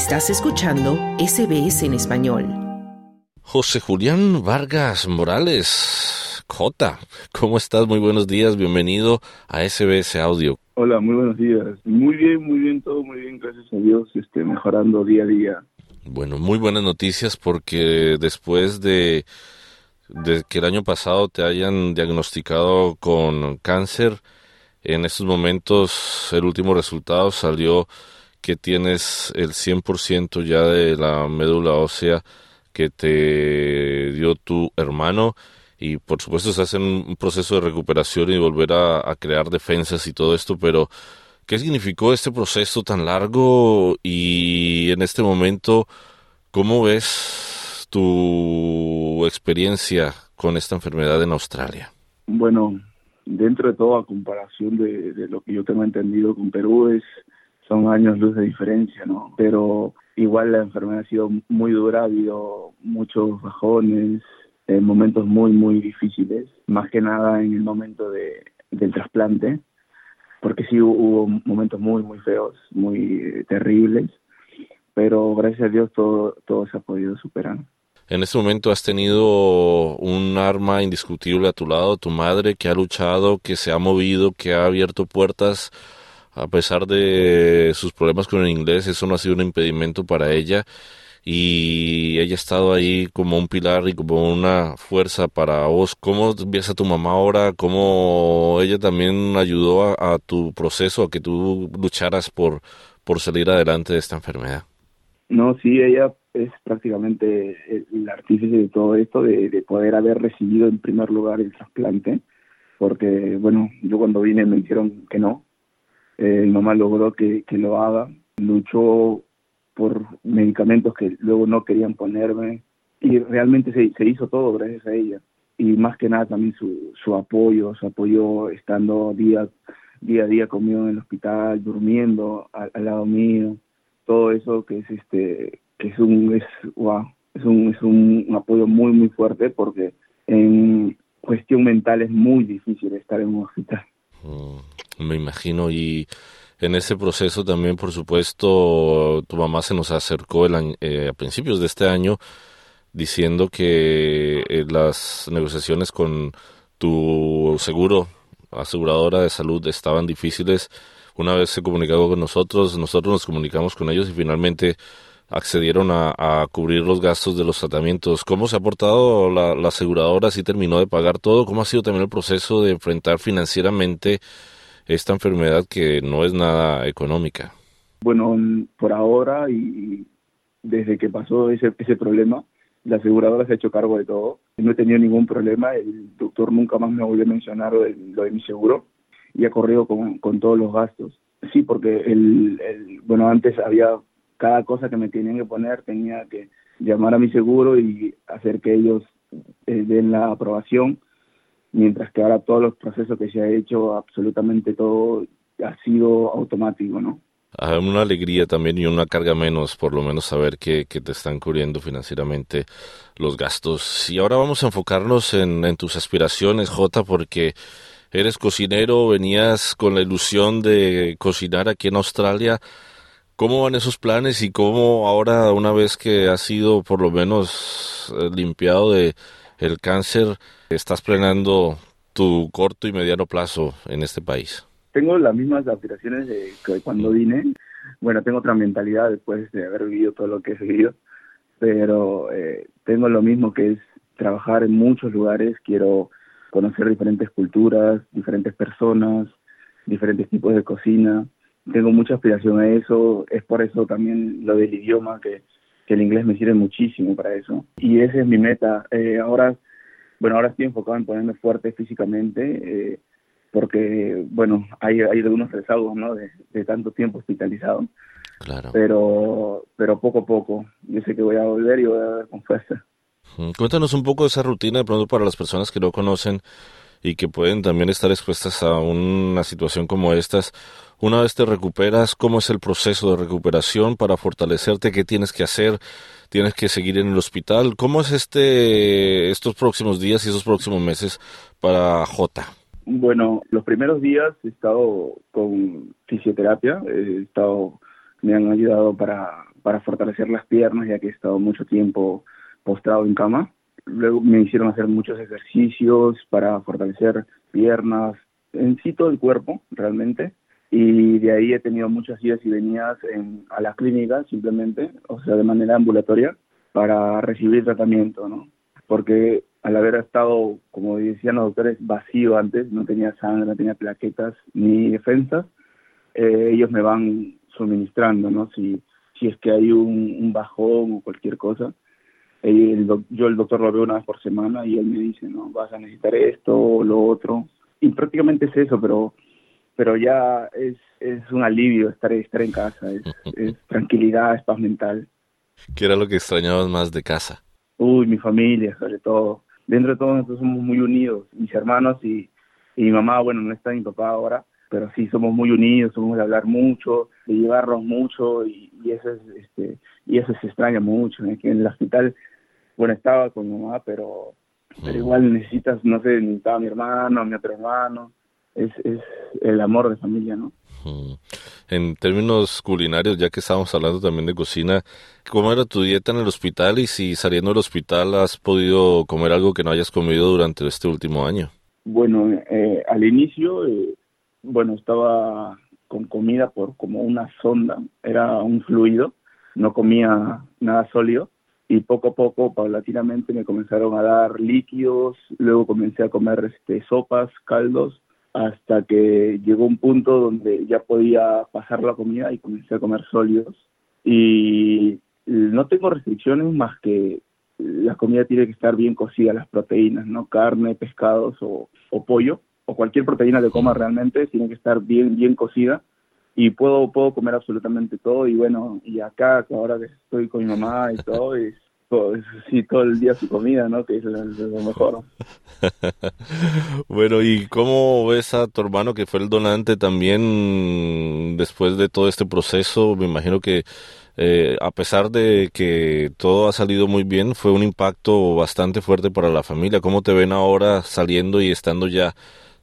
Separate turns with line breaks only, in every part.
Estás escuchando SBS en español.
José Julián Vargas Morales, J, ¿cómo estás? Muy buenos días, bienvenido a SBS Audio.
Hola, muy buenos días. Muy bien, muy bien, todo muy bien, gracias a Dios, este, mejorando día a día.
Bueno, muy buenas noticias porque después de, de que el año pasado te hayan diagnosticado con cáncer, en estos momentos el último resultado salió que tienes el 100% ya de la médula ósea que te dio tu hermano y por supuesto estás en un proceso de recuperación y volver a, crear defensas y todo esto, pero ¿qué significó este proceso tan largo y en este momento cómo ves tu experiencia con esta enfermedad en Australia?
Bueno, dentro de todo, a comparación de, lo que yo tengo entendido con Perú, es son años luz de diferencia, ¿no? Pero igual la enfermedad ha sido muy dura, ha habido muchos bajones, eh, momentos muy, muy difíciles, más que nada en el momento de, del trasplante, porque sí hubo momentos muy, muy feos, muy terribles, pero gracias a Dios todo, todo se ha podido superar.
En este momento has tenido un arma indiscutible a tu lado, tu madre, que ha luchado, que se ha movido, que ha abierto puertas. A pesar de sus problemas con el inglés, eso no ha sido un impedimento para ella. Y ella ha estado ahí como un pilar y como una fuerza para vos. ¿Cómo ves a tu mamá ahora? ¿Cómo ella también ayudó a, tu proceso, a que tú lucharas por, por salir adelante de esta enfermedad?
No, sí, ella es prácticamente el artífice de todo esto, de, poder haber recibido en primer lugar el trasplante, porque, bueno, yo cuando vine me dijeron que no, eh, mi mamá logró que, que lo haga, luchó por medicamentos que luego no querían ponerme y realmente se, se hizo todo gracias a ella. Y más que nada también su, su apoyo, su apoyo estando día, día a día conmigo en el hospital, durmiendo al lado mío, todo eso que es este que es un es wow, es un es un, apoyo muy muy fuerte porque en cuestión mental es muy difícil estar en un hospital.
Mm, me imagino y en ese proceso también, por supuesto, tu mamá se nos acercó el eh, a principios de este año diciendo que eh, las negociaciones con tu seguro, aseguradora de salud, estaban difíciles una vez se comunicó con nosotros, nosotros nos comunicamos con ellos y finalmente accedieron a, cubrir los gastos de los tratamientos. ¿Cómo se ha portado la, aseguradora? ¿Si terminó de pagar todo? ¿Cómo ha sido también el proceso de enfrentar financieramente esta enfermedad que no es nada económica?
Bueno, por ahora y desde que pasó ese, ese problema, la aseguradora se ha hecho cargo de todo. No he tenido ningún problema. El doctor nunca más me volvió a mencionar lo de mi seguro y ha corrido con, con todos los gastos. Sí, porque el, el, bueno, antes había cada cosa que me tenían que poner, tenía que llamar a mi seguro y hacer que ellos eh, den la aprobación, mientras que ahora todos los procesos que se ha hecho, absolutamente todo ha sido automático, ¿no?
una alegría también y una carga menos, por lo menos saber que, te están cubriendo financieramente los gastos. Y ahora vamos a enfocarnos en, en tus aspiraciones, Jota, porque eres cocinero, venías con la ilusión de cocinar aquí en Australia. ¿Cómo van esos planes y cómo ahora, una vez que has sido por lo menos eh, limpiado de el cáncer, estás planeando tu corto y mediano plazo en este país?
Tengo las mismas aspiraciones de que cuando vine. Bueno, tengo otra mentalidad después de haber vivido todo lo que he vivido, pero eh, tengo lo mismo que es trabajar en muchos lugares. Quiero conocer diferentes culturas, diferentes personas, diferentes tipos de cocina. Tengo mucha aspiración a eso, es por eso también lo del idioma, que, el inglés me sirve muchísimo para eso. Y esa es mi meta. Eh, ahora, bueno, ahora estoy enfocado en ponerme fuerte físicamente, eh, porque, bueno, hay, hay algunos rezagos, ¿no? De, de tanto tiempo hospitalizado.
Claro.
Pero, pero poco a poco. Yo sé que voy a volver y voy a ver con fuerza.
Cuéntanos un poco de esa rutina de pronto para las personas que no conocen y que pueden también estar expuestas a una situación como estas. Una vez te recuperas, ¿cómo es el proceso de recuperación para fortalecerte? ¿Qué tienes que hacer? ¿Tienes que seguir en el hospital? ¿Cómo es este estos próximos días y esos próximos meses para J?
Bueno, los primeros días he estado con fisioterapia, he estado, me han ayudado para, para fortalecer las piernas, ya que he estado mucho tiempo postrado en cama. Luego me hicieron hacer muchos ejercicios para fortalecer piernas, en sí todo el cuerpo, realmente. Y de ahí he tenido muchas idas y venidas en, a la clínica, simplemente, o sea, de manera ambulatoria, para recibir tratamiento, ¿no? Porque al haber estado, como decían los doctores, vacío antes, no tenía sangre, no tenía plaquetas ni defensas, eh, ellos me van suministrando, ¿no? Si, si es que hay un, bajón o cualquier cosa. Eh, yo el doctor lo veo una vez por semana y él me dice, no, vas a necesitar esto o lo otro. Y prácticamente es eso, pero pero ya es, es un alivio estar, estar en casa, es, es tranquilidad, es paz mental.
¿Qué era lo que extrañabas más de casa?
Uy, mi familia, sobre todo. Dentro de todo nosotros somos muy unidos, mis hermanos y, y mi mamá, bueno, no está mi papá ahora, pero sí somos muy unidos, somos de hablar mucho, de llevarnos mucho y, eso es, este, y eso se extraña mucho, ¿eh? que en el hospital, bueno, estaba con mi mamá, pero, pero igual necesitas, no sé, necesitaba a mi hermano, a mi otro hermano, es, es el amor de familia, ¿no?
En términos culinarios, ya que estábamos hablando también de cocina, ¿cómo era tu dieta en el hospital y si saliendo del hospital has podido comer algo que no hayas comido durante este último año?
Bueno, eh, al inicio, eh, bueno, estaba con comida por como una sonda, era un fluido, no comía nada sólido y poco a poco, paulatinamente, me comenzaron a dar líquidos, luego comencé a comer este, sopas, caldos hasta que llegó un punto donde ya podía pasar la comida y comencé a comer sólidos. Y no tengo restricciones más que la comida tiene que estar bien cocida, las proteínas, ¿no? Carne, pescados o, pollo, o cualquier proteína que coma realmente, tiene que estar bien, bien cocida. Y puedo, puedo comer absolutamente todo. Y bueno, y acá, ahora que estoy con mi mamá y todo, es sí, todo el día su comida, ¿no? Que es lo, mejor.
bueno, ¿y cómo ves a tu hermano que fue el donante también después de todo este proceso? Me imagino que eh, a pesar de que todo ha salido muy bien, fue un impacto bastante fuerte para la familia. ¿Cómo te ven ahora saliendo y estando ya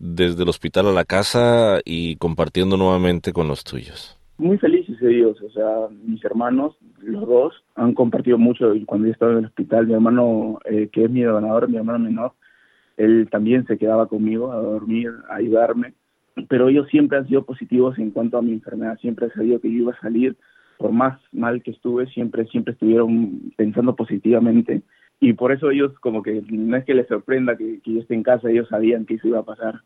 desde el hospital a la casa y compartiendo nuevamente con los tuyos?
Muy felices ellos, o sea, mis hermanos los dos han compartido mucho cuando yo estaba en el hospital. Mi hermano, eh, que es mi donador, mi hermano menor, él también se quedaba conmigo a dormir, a ayudarme. Pero ellos siempre han sido positivos en cuanto a mi enfermedad. Siempre he sabido que yo iba a salir, por más mal que estuve, siempre, siempre estuvieron pensando positivamente. Y por eso ellos, como que no es que les sorprenda que, que yo esté en casa, ellos sabían que eso iba a pasar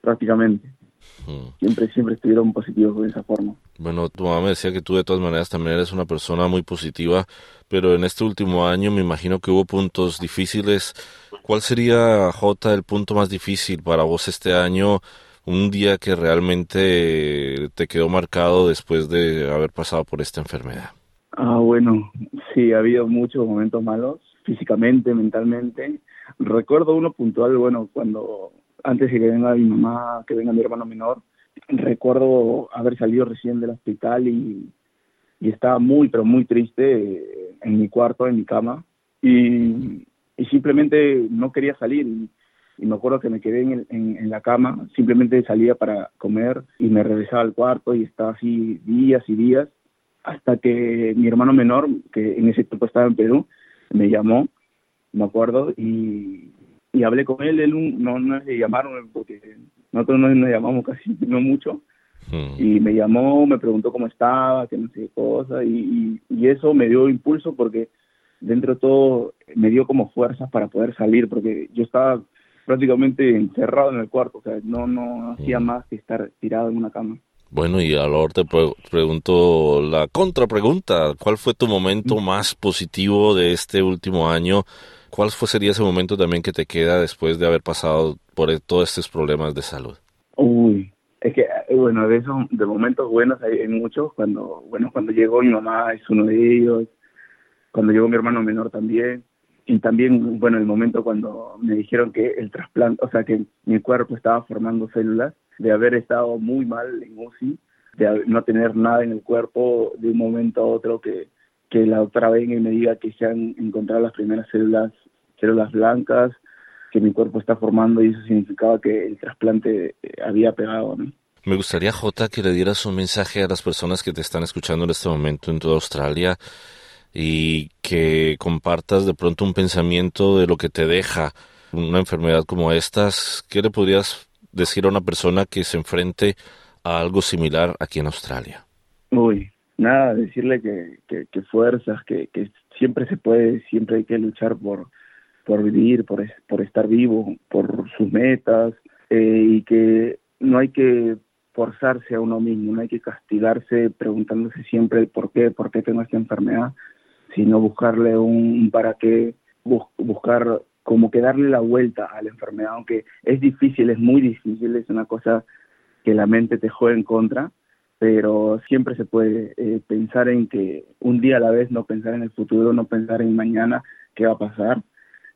prácticamente. Siempre, siempre estuvieron positivos de esa forma.
Bueno, tu mamá me decía que tú de todas maneras también eres una persona muy positiva, pero en este último año me imagino que hubo puntos difíciles. ¿Cuál sería, Jota, el punto más difícil para vos este año? Un día que realmente te quedó marcado después de haber pasado por esta enfermedad.
Ah, bueno, sí, ha habido muchos momentos malos, físicamente, mentalmente. Recuerdo uno puntual, bueno, cuando antes de que venga mi mamá, que venga mi hermano menor, recuerdo haber salido recién del hospital y, y estaba muy, pero muy triste en mi cuarto, en mi cama, y, y simplemente no quería salir. Y, me acuerdo que me quedé en, en, la cama, simplemente salía para comer y me regresaba al cuarto y estaba así días y días, hasta que mi hermano menor, que en ese tiempo estaba en Perú, me llamó, me acuerdo, y, y hablé con él, él no, no le llamaron porque nosotros no nos llamamos casi no mucho hmm. y me llamó, me preguntó cómo estaba, que no sé qué cosa y, y, eso me dio impulso porque dentro de todo me dio como fuerzas para poder salir porque yo estaba prácticamente encerrado en el cuarto, o sea, no, no hacía más que estar tirado en una cama.
Bueno, y ahora te pregunto la contrapregunta. ¿Cuál fue tu momento mm. más positivo de este último año ¿Cuál fue, sería ese momento también que te queda después de haber pasado por e, todos estos problemas de salud?
Uy, es que, eh, bueno, de esos de momentos buenos hay, muchos. Cuando, bueno, cuando llegó mi mamá es uno de ellos. Cuando llegó mi hermano menor también. Y también, bueno, el momento cuando me dijeron que el trasplante, o sea, que mi cuerpo estaba formando células, de haber estado muy mal en UCI, de no tener nada en el cuerpo de un momento a otro que que la doctora venga y me diga que se han encontrado las primeras células, células blancas, que mi cuerpo está formando y eso significaba que el trasplante eh, había pegado.
Me gustaría, Jota, que le dieras un mensaje a las personas que te están escuchando en este momento en toda Australia y que compartas de pronto un pensamiento de lo que te deja una enfermedad como estas. ¿Qué le podrías decir a una persona que se enfrente a algo similar aquí en Australia?
Uy, nada, decirle que, que, fuerzas, que, que siempre se puede, siempre hay que luchar por, por vivir, por, por estar vivo, por sus metas eh, y que no hay que forzarse a uno mismo, no hay que castigarse preguntándose siempre por qué, por qué tengo esta enfermedad, sino buscarle un para qué, buscar como que darle la vuelta a la enfermedad, aunque es difícil, es muy difícil, es una cosa que la mente te juega en contra, pero siempre se puede eh, pensar en que un día a la vez, no pensar en el futuro, no pensar en mañana qué va a pasar,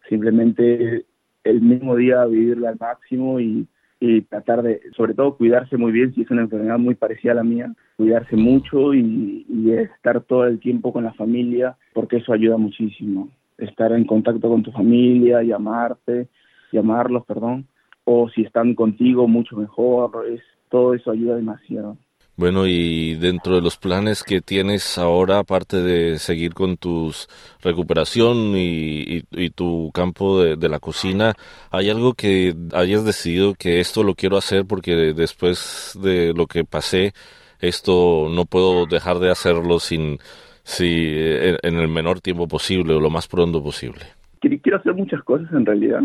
simplemente el mismo día vivirlo al máximo y, y tratar de, sobre todo, cuidarse muy bien si es una enfermedad muy parecida a la mía, cuidarse mucho y estar todo el tiempo con la familia, porque eso ayuda muchísimo. Estar en contacto con tu familia, llamarte, llamarlos, perdón, o si están contigo, mucho mejor, es, todo eso ayuda demasiado.
Bueno, y dentro de los planes que tienes ahora, aparte de seguir con tu recuperación y, tu campo de, la cocina, ¿hay algo que hayas decidido que esto lo quiero hacer porque después de lo que pasé, esto no puedo dejar de hacerlo sin, si, en, el menor tiempo posible o lo más pronto posible?
Quiero hacer muchas cosas en realidad.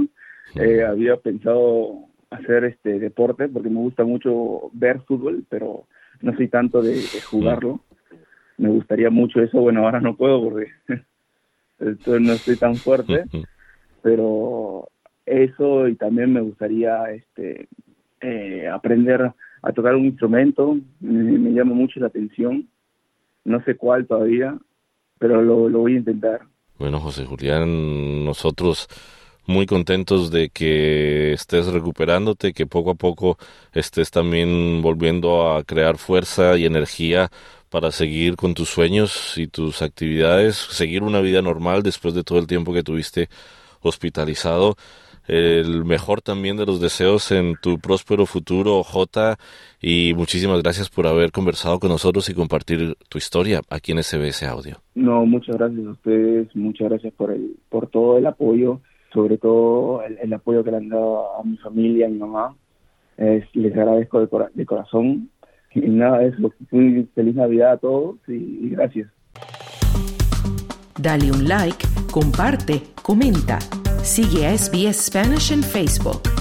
Eh, había pensado hacer este deporte porque me gusta mucho ver fútbol, pero no soy tanto de, jugarlo. Me gustaría mucho eso, bueno, ahora no puedo porque no estoy tan fuerte, pero eso y también me gustaría este eh, aprender a tocar un instrumento, me, llama mucho la atención, no sé cuál todavía, pero lo, lo voy a intentar.
Bueno, José Julián, nosotros muy contentos de que estés recuperándote, que poco a poco estés también volviendo a crear fuerza y energía para seguir con tus sueños y tus actividades, seguir una vida normal después de todo el tiempo que tuviste hospitalizado. El mejor también de los deseos en tu próspero futuro, J. Y muchísimas gracias por haber conversado con nosotros y compartir tu historia aquí en SBS Audio.
No, muchas gracias a ustedes, muchas gracias por, el, por todo el apoyo sobre todo el, apoyo que le han dado a mi familia, a mi mamá. les agradezco de, corazón. Y nada, eso. Muy feliz Navidad a todos y gracias.
Dale un like, comparte, comenta. Sigue SBS Spanish en Facebook.